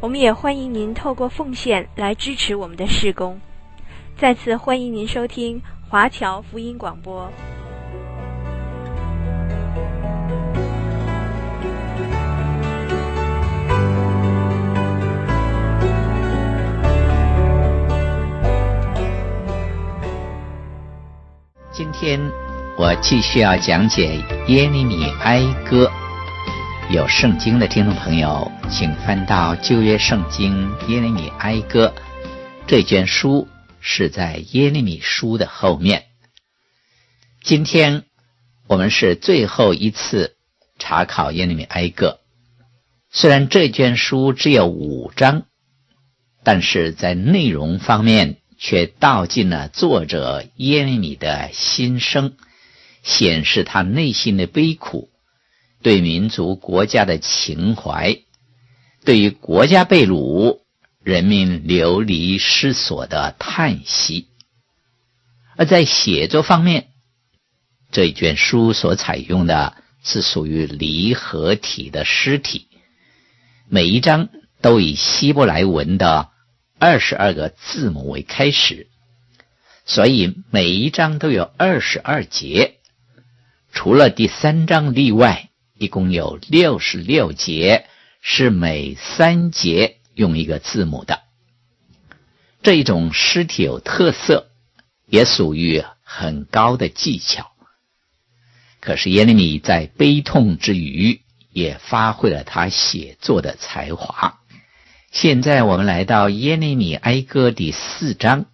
我们也欢迎您透过奉献来支持我们的事工。再次欢迎您收听华侨福音广播。今天我继续要讲解耶利米哀歌。有圣经的听众朋友，请翻到旧约圣经耶利米哀歌这卷书，是在耶利米书的后面。今天我们是最后一次查考耶利米哀歌。虽然这卷书只有五章，但是在内容方面却道尽了作者耶利米的心声，显示他内心的悲苦。对民族国家的情怀，对于国家被掳、人民流离失所的叹息，而在写作方面，这一卷书所采用的是属于离合体的诗体，每一章都以希伯来文的二十二个字母为开始，所以每一章都有二十二节，除了第三章例外。一共有六十六节，是每三节用一个字母的。这一种诗体有特色，也属于很高的技巧。可是耶利米在悲痛之余，也发挥了他写作的才华。现在我们来到耶利米哀歌第四章，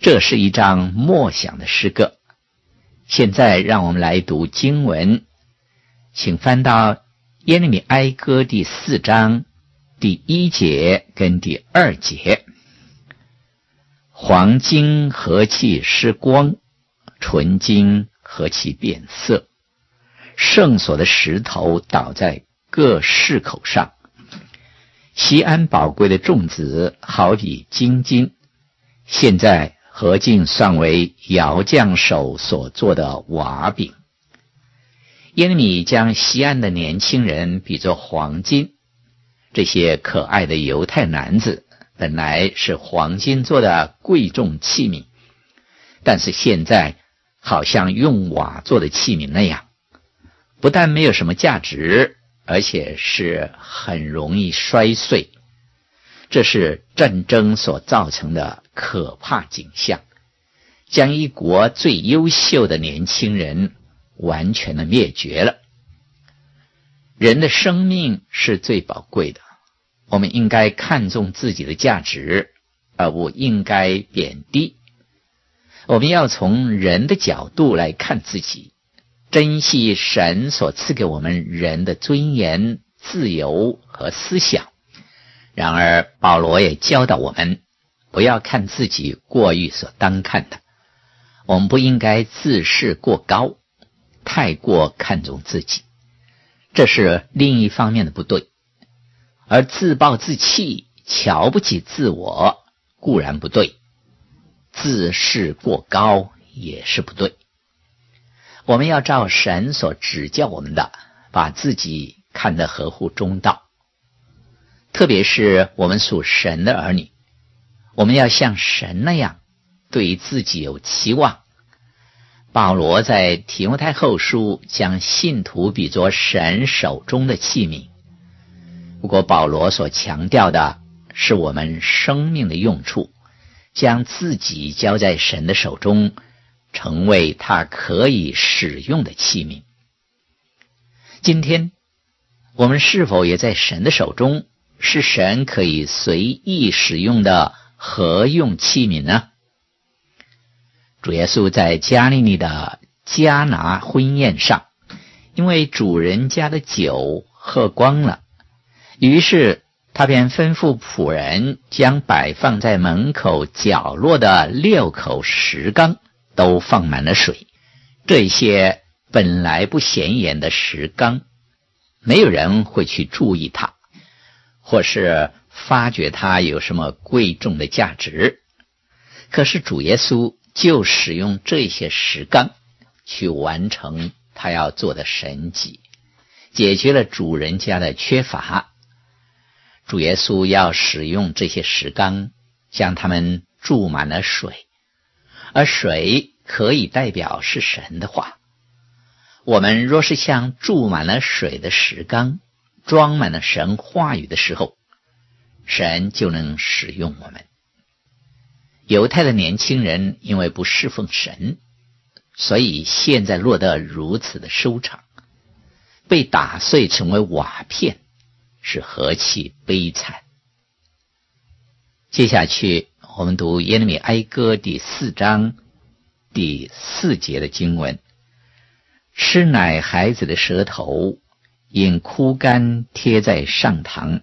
这是一章默想的诗歌。现在让我们来读经文。请翻到耶利米哀歌第四章第一节跟第二节。黄金何其失光，纯金何其变色。圣所的石头倒在各市口上。锡安宝贵的众子好比金金，现在何竟算为窑匠手所做的瓦饼。耶利米将西安的年轻人比作黄金，这些可爱的犹太男子本来是黄金做的贵重器皿，但是现在好像用瓦做的器皿那样，不但没有什么价值，而且是很容易摔碎。这是战争所造成的可怕景象，将一国最优秀的年轻人。完全的灭绝了。人的生命是最宝贵的，我们应该看重自己的价值，而不应该贬低。我们要从人的角度来看自己，珍惜神所赐给我们人的尊严、自由和思想。然而，保罗也教导我们，不要看自己过于所当看的，我们不应该自视过高。太过看重自己，这是另一方面的不对；而自暴自弃、瞧不起自我固然不对，自视过高也是不对。我们要照神所指教我们的，把自己看得合乎中道。特别是我们属神的儿女，我们要像神那样，对自己有期望。保罗在提摩太后书将信徒比作神手中的器皿。不过，保罗所强调的是我们生命的用处，将自己交在神的手中，成为他可以使用的器皿。今天，我们是否也在神的手中，是神可以随意使用的合用器皿呢？主耶稣在加利利的迦拿婚宴上，因为主人家的酒喝光了，于是他便吩咐仆人将摆放在门口角落的六口石缸都放满了水。这些本来不显眼的石缸，没有人会去注意它，或是发觉它有什么贵重的价值。可是主耶稣就使用这些石缸去完成他要做的神迹，解决了主人家的缺乏。主耶稣要使用这些石缸，将它们注满了水，而水可以代表是神的话。我们若是像注满了水的石缸，装满了神话语的时候，神就能使用我们。犹太的年轻人因为不侍奉神，所以现在落得如此的收场，被打碎成为瓦片。是何其悲惨！接下去，我们读耶利米哀歌第四章第四节的经文：吃奶孩子的舌头因枯干贴在上膛，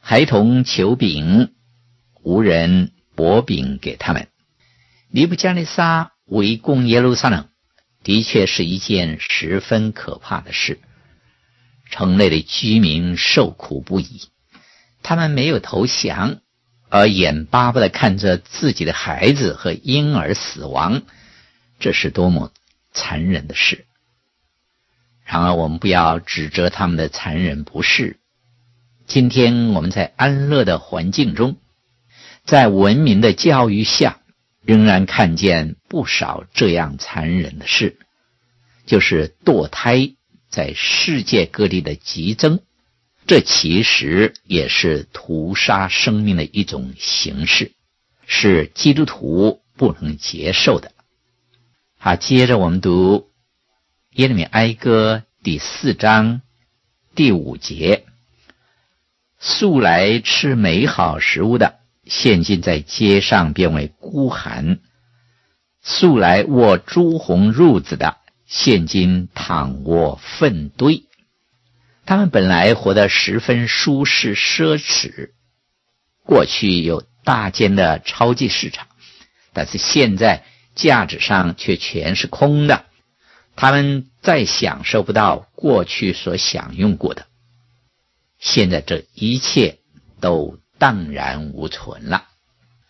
孩童求饼，无人薄饼给他们。尼布加尼撒围攻耶路撒冷，的确是一件十分可怕的事。城内的居民受苦不已，他们没有投降，而眼巴巴地看着自己的孩子和婴儿死亡，这是多么残忍的事！然而，我们不要指责他们的残忍不是。今天我们在安乐的环境中，在文明的教育下，仍然看见不少这样残忍的事，就是堕胎。在世界各地的激增，这其实也是屠杀生命的一种形式，是基督徒不能接受的。好，接着我们读耶利米哀歌第四章第五节：素来吃美好食物的，现今在街上变为孤寒；素来握朱红褥子的。现今躺卧粪堆，他们本来活得十分舒适奢侈。过去有大间的超级市场，但是现在架子上却全是空的。他们再享受不到过去所享用过的。现在这一切都荡然无存了。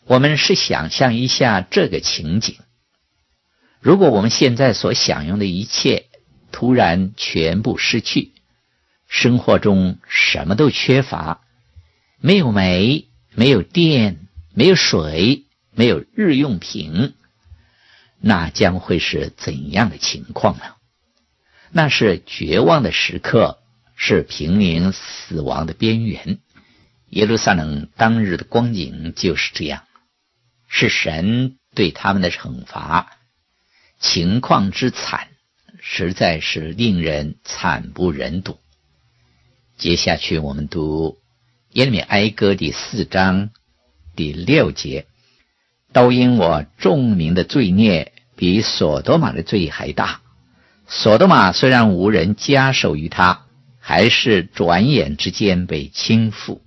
我们是想象一下这个情景。如果我们现在所享用的一切突然全部失去，生活中什么都缺乏，没有煤，没有电，没有水，没有日用品，那将会是怎样的情况呢？那是绝望的时刻，是濒临死亡的边缘。耶路撒冷当日的光景就是这样，是神对他们的惩罚。情况之惨，实在是令人惨不忍睹。接下去，我们读耶利米哀歌第四章第六节：“都因我众民的罪孽比所多玛的罪还大。所多玛虽然无人加手于他，还是转眼之间被倾覆。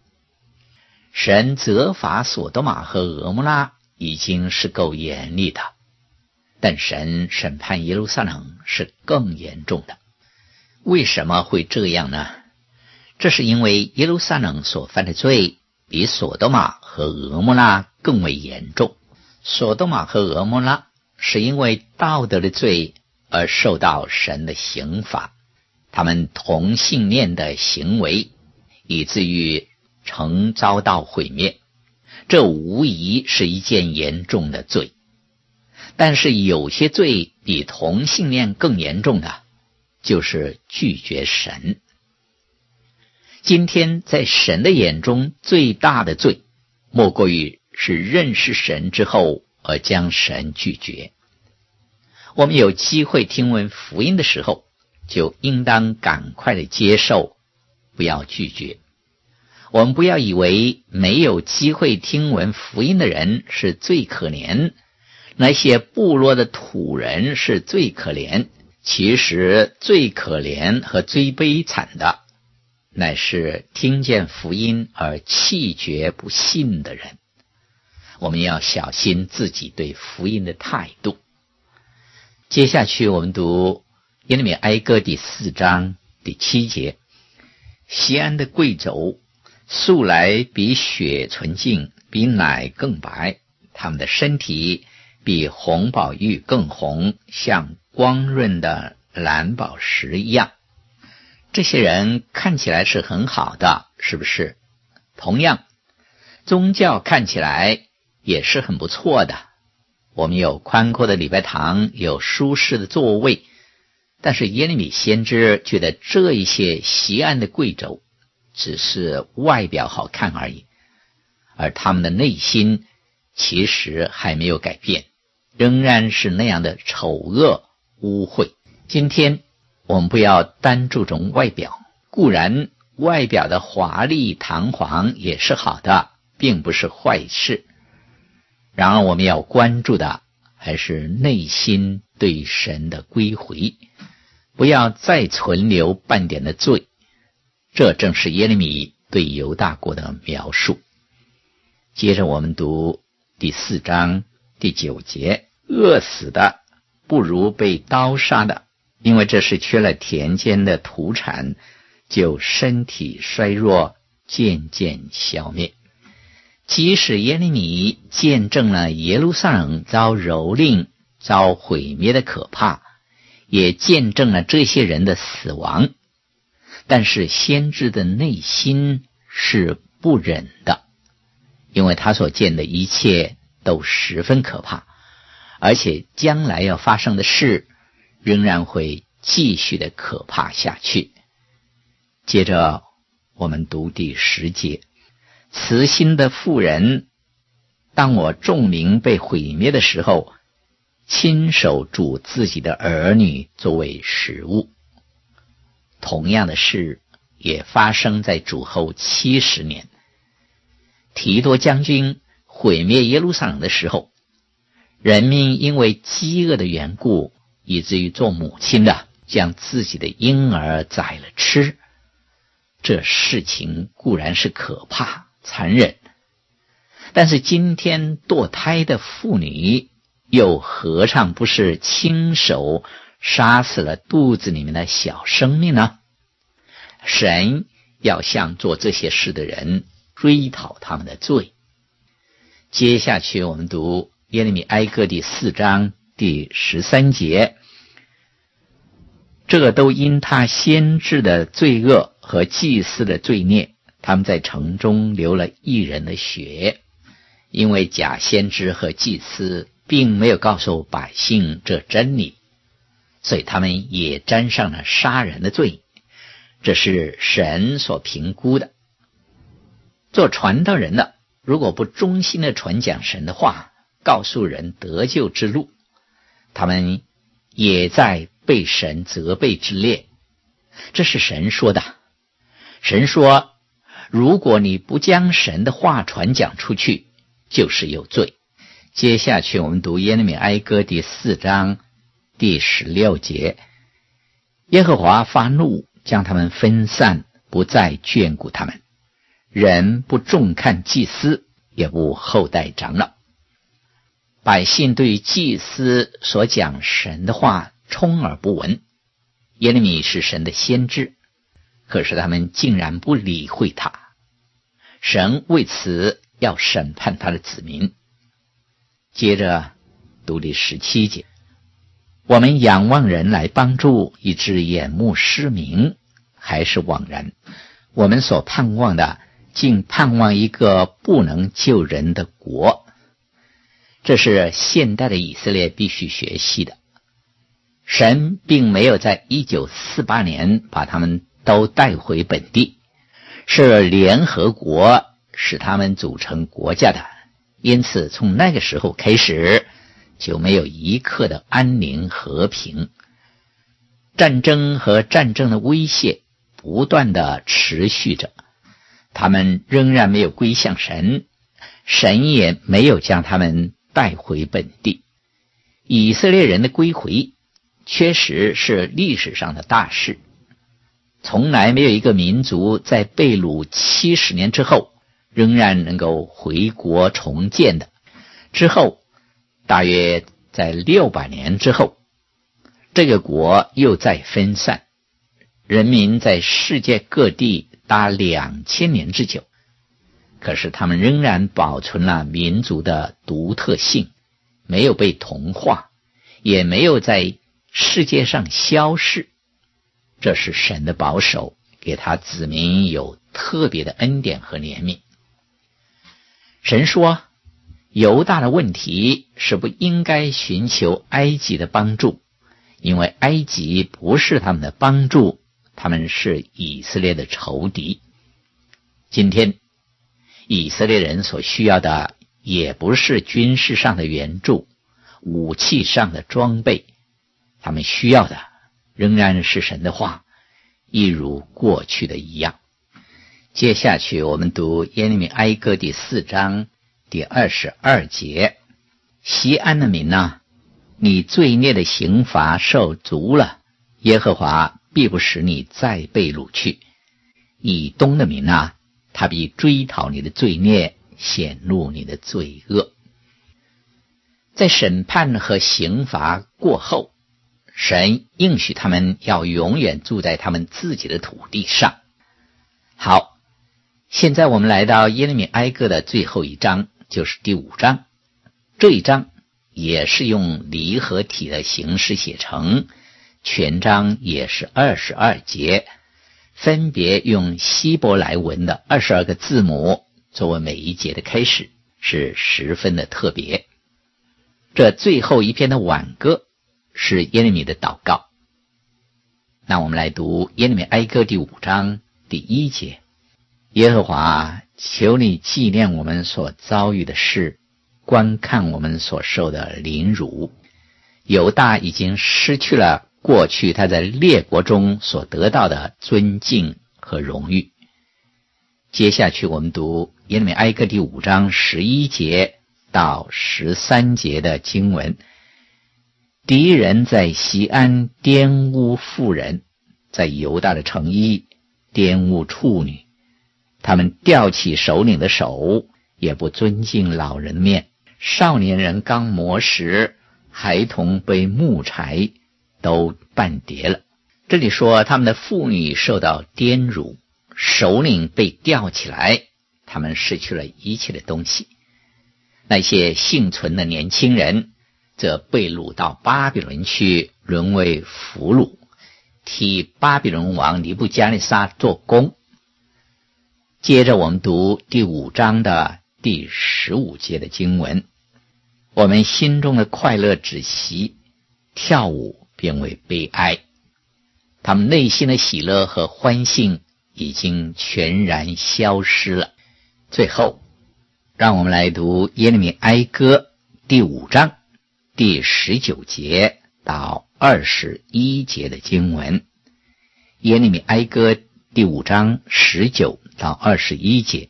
神责罚所多玛和蛾摩拉已经是够严厉的。”但神审判耶路撒冷是更严重的，为什么会这样呢？这是因为耶路撒冷所犯的罪比所多玛和蛾摩拉更为严重。所多玛和蛾摩拉是因为道德的罪而受到神的刑罚，他们同性恋的行为以至于曾遭到毁灭，这无疑是一件严重的罪。但是有些罪比同性恋更严重的，就是拒绝神。今天在神的眼中最大的罪，莫过于是认识神之后而将神拒绝。我们有机会听闻福音的时候，就应当赶快的接受，不要拒绝。我们不要以为没有机会听闻福音的人是最可怜。那些部落的土人是最可怜，其实最可怜和最悲惨的，乃是听见福音而弃绝不信的人。我们要小心自己对福音的态度。接下去，我们读耶利米哀歌第四章第七节：西安的贵胄素来比雪纯净，比奶更白；他们的身体比红宝玉更红，像光润的蓝宝石一样。这些人看起来是很好的，是不是？同样，宗教看起来也是很不错的。我们有宽阔的礼拜堂，有舒适的座位，但是耶利米先知觉得这一些锡安的贵冑只是外表好看而已，而他们的内心其实还没有改变，仍然是那样的丑恶污秽。今天我们不要单注重外表，固然外表的华丽堂皇也是好的，并不是坏事。然而，我们要关注的还是内心对神的归回，不要再存留半点的罪。这正是耶利米对犹大国的描述。接着，我们读第四章第九节：“饿死的不如被刀杀的，因为这是缺了田间的土产，就身体衰弱，渐渐消灭。”即使耶利米见证了耶路撒冷遭蹂躏、遭毁灭的可怕，也见证了这些人的死亡，但是先知的内心是不忍的，因为他所见的一切都十分可怕，而且将来要发生的事仍然会继续的可怕下去。接着我们读第十节。慈心的妇人，当我众民被毁灭的时候，亲手煮自己的儿女作为食物。同样的事也发生在主后七十年，提多将军毁灭耶路撒冷的时候，人民因为饥饿的缘故，以至于做母亲的将自己的婴儿宰了吃。这事情固然是可怕。残忍，但是今天堕胎的妇女又何尝不是亲手杀死了肚子里面的小生命呢？神要向做这些事的人追讨他们的罪。接下去我们读耶利米哀歌第四章第十三节，这个都因他先知的罪恶和祭司的罪孽。他们在城中流了一人的血，因为假先知和祭司并没有告诉百姓这真理，所以他们也沾上了杀人的罪。这是神所评估的。做传道人的，如果不忠心的传讲神的话，告诉人得救之路，他们也在被神责备之列。这是神说的。神说。如果你不将神的话传讲出去，就是有罪。接下去我们读耶利米哀歌第四章第十六节：耶和华发怒，将他们分散，不再眷顾他们。人不重看祭司，也不厚待长老。百姓对祭司所讲神的话充耳不闻。耶利米是神的先知。可是他们竟然不理会他，神为此要审判他的子民。接着读第十七节：我们仰望人来帮助，以致眼目失明，还是枉然。我们所盼望的，竟盼望一个不能救人的国。这是现代的以色列必须学习的。神并没有在一九四八年把他们。都带回本地，是联合国使他们组成国家的，因此从那个时候开始就没有一刻的安宁和平，战争和战争的威胁不断的持续着，他们仍然没有归向神，神也没有将他们带回本地。以色列人的归回确实是历史上的大事。从来没有一个民族在被掳七十年之后，仍然能够回国重建的。之后，大约在六百年之后，这个国又再分散，人民在世界各地达两千年之久，可是他们仍然保存了民族的独特性，没有被同化，也没有在世界上消逝。这是神的保守，给他子民有特别的恩典和怜悯。神说，犹大的问题是不应该寻求埃及的帮助，因为埃及不是他们的帮助，他们是以色列的仇敌。今天，以色列人所需要的也不是军事上的援助、武器上的装备，他们需要的仍然是神的话，一如过去的一样。接下去，我们读耶利米哀歌第四章第二十二节：西安的民呐，你罪孽的刑罚受足了，耶和华必不使你再被掳去。以东的民呐，他必追讨你的罪孽，显露你的罪恶。在审判和刑罚过后，神应许他们要永远住在他们自己的土地上。好。现在我们来到耶利米哀歌的最后一章，就是第五章。这一章也是用离合体的形式写成，全章也是二十二节，分别用希伯来文的二十二个字母作为每一节的开始，是十分的特别。这最后一篇的挽歌是耶利米的祷告。那我们来读耶利米哀歌第五章第一节。耶和华，求你纪念我们所遭遇的事，观看我们所受的凌辱。犹大已经失去了过去他在列国中所得到的尊敬和荣誉。接下去，我们读耶利米哀歌第五章十一节到十三节的经文：敌人在西安玷污妇人，在犹大的城邑玷污处女。他们吊起首领的手，也不尊敬老人面。少年人刚磨石，孩童背木柴，都半叠了。这里说他们的妇女受到颠辱，首领被吊起来，他们失去了一切的东西。那些幸存的年轻人，则被掳到巴比伦去，沦为俘虏，替巴比伦王尼布加利沙做工。接着我们读第五章的第十五节的经文，我们心中的快乐止息，跳舞变为悲哀，他们内心的喜乐和欢欣已经全然消失了。最后，让我们来读耶利米哀歌第五章第十九节到二十一节的经文，耶利米哀歌第五章十九。到二十一节，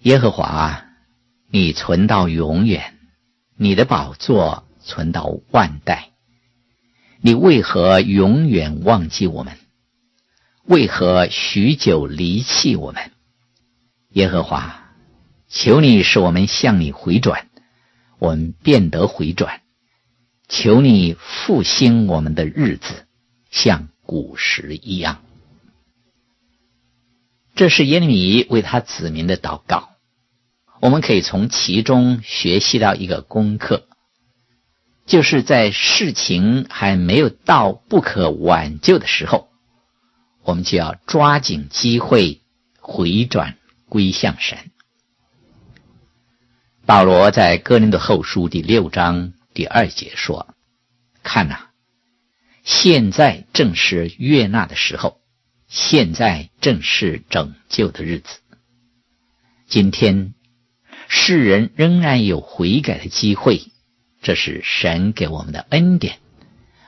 耶和华，你存到永远，你的宝座存到万代。你为何永远忘记我们？为何许久离弃我们？耶和华，求你使我们向你回转，我们便得回转。求你复兴我们的日子，像古时一样。这是耶利米为他子民的祷告，我们可以从其中学习到一个功课，就是在事情还没有到不可挽救的时候，我们就要抓紧机会回转归向神。保罗在哥林多后书第六章第二节说：“看呐，现在正是悦纳的时候。”现在正是拯救的日子。今天世人仍然有悔改的机会，这是神给我们的恩典。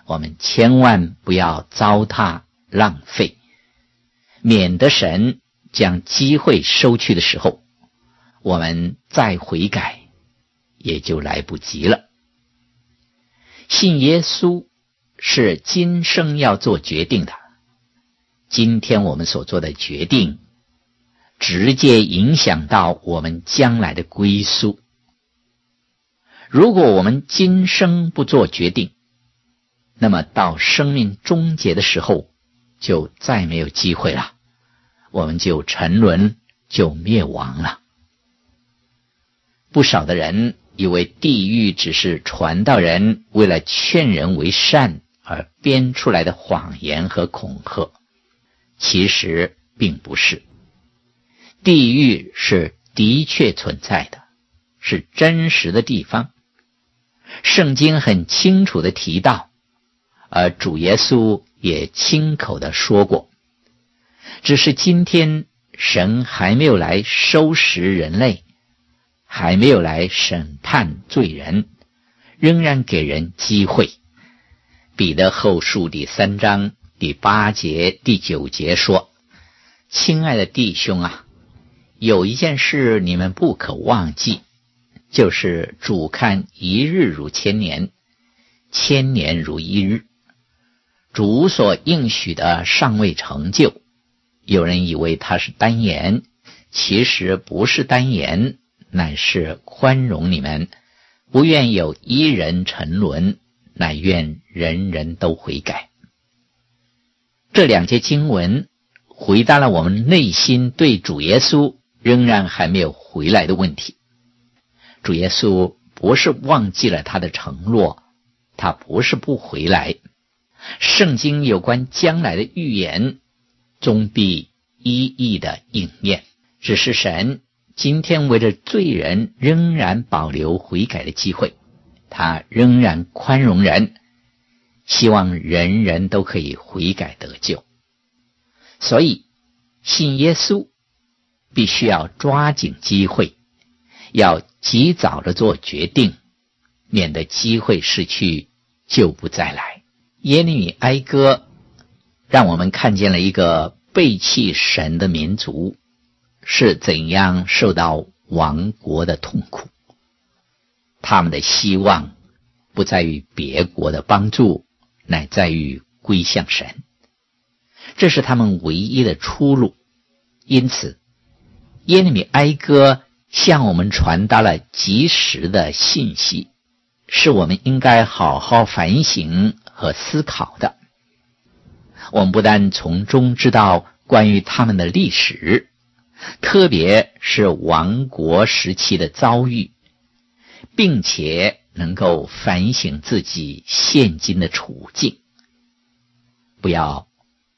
我们千万不要糟蹋浪费，免得神将机会收去的时候，我们再悔改也就来不及了。信耶稣是今生要做决定的。今天我们所做的决定，直接影响到我们将来的归宿。如果我们今生不做决定，那么到生命终结的时候，就再没有机会了，我们就沉沦，就灭亡了。不少的人以为地狱只是传道人为了劝人为善而编出来的谎言和恐吓，其实并不是。地狱是的确存在的，是真实的地方。圣经很清楚的提到，而主耶稣也亲口的说过，只是今天神还没有来收拾人类，还没有来审判罪人，仍然给人机会。彼得后书第三章第八节、第九节说：“亲爱的弟兄啊，有一件事你们不可忘记。”就是主看一日如千年，千年如一日。主所应许的尚未成就，有人以为他是单言，其实不是单言，乃是宽容你们，不愿有一人沉沦，乃愿人人都悔改。这两节经文回答了我们内心对主耶稣仍然还没有回来的问题。主耶稣不是忘记了他的承诺，他不是不回来。圣经有关将来的预言，终必一一的应验。只是神今天为着罪人仍然保留悔改的机会，他仍然宽容人，希望人人都可以悔改得救。所以信耶稣必须要抓紧机会。要及早的做决定，免得机会失去就不再来。耶利米哀歌让我们看见了一个背弃神的民族是怎样受到亡国的痛苦。他们的希望不在于别国的帮助，乃在于归向神，这是他们唯一的出路。因此，耶利米哀歌。向我们传达了及时的信息，是我们应该好好反省和思考的。我们不但从中知道关于他们的历史，特别是亡国时期的遭遇，并且能够反省自己现今的处境，不要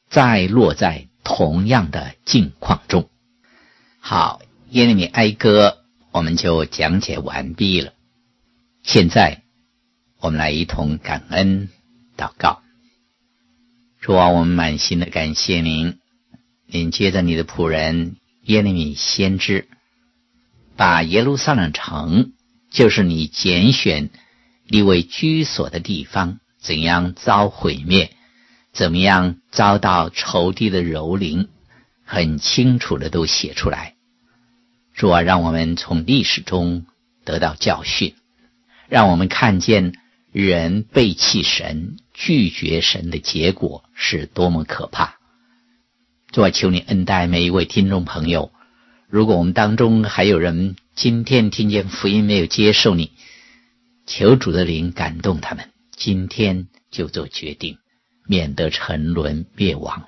再落在同样的境况中。好。耶利米哀歌，我们就讲解完毕了。现在，我们来一同感恩祷告。主啊，我们满心的感谢您，您接着你的仆人耶利米先知，把耶路撒冷城，就是你拣选立为居所的地方，怎样遭毁灭，怎么样遭到仇敌的蹂躏，很清楚的都写出来。主啊，让我们从历史中得到教训，让我们看见人背弃神、拒绝神的结果是多么可怕。主啊，求你恩待每一位听众朋友。如果我们当中还有人今天听见福音没有接受你，求主的灵感动他们，今天就做决定，免得沉沦灭亡。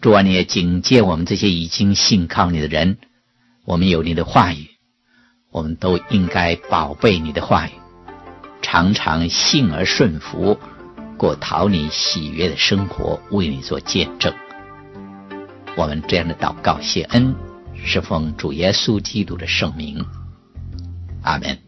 主啊，你也警戒我们这些已经信靠你的人。我们有你的话语，我们都应该宝贝你的话语，常常信而顺服，过讨你喜悦的生活，为你做见证。我们这样的祷告谢恩，是奉主耶稣基督的圣名，阿门。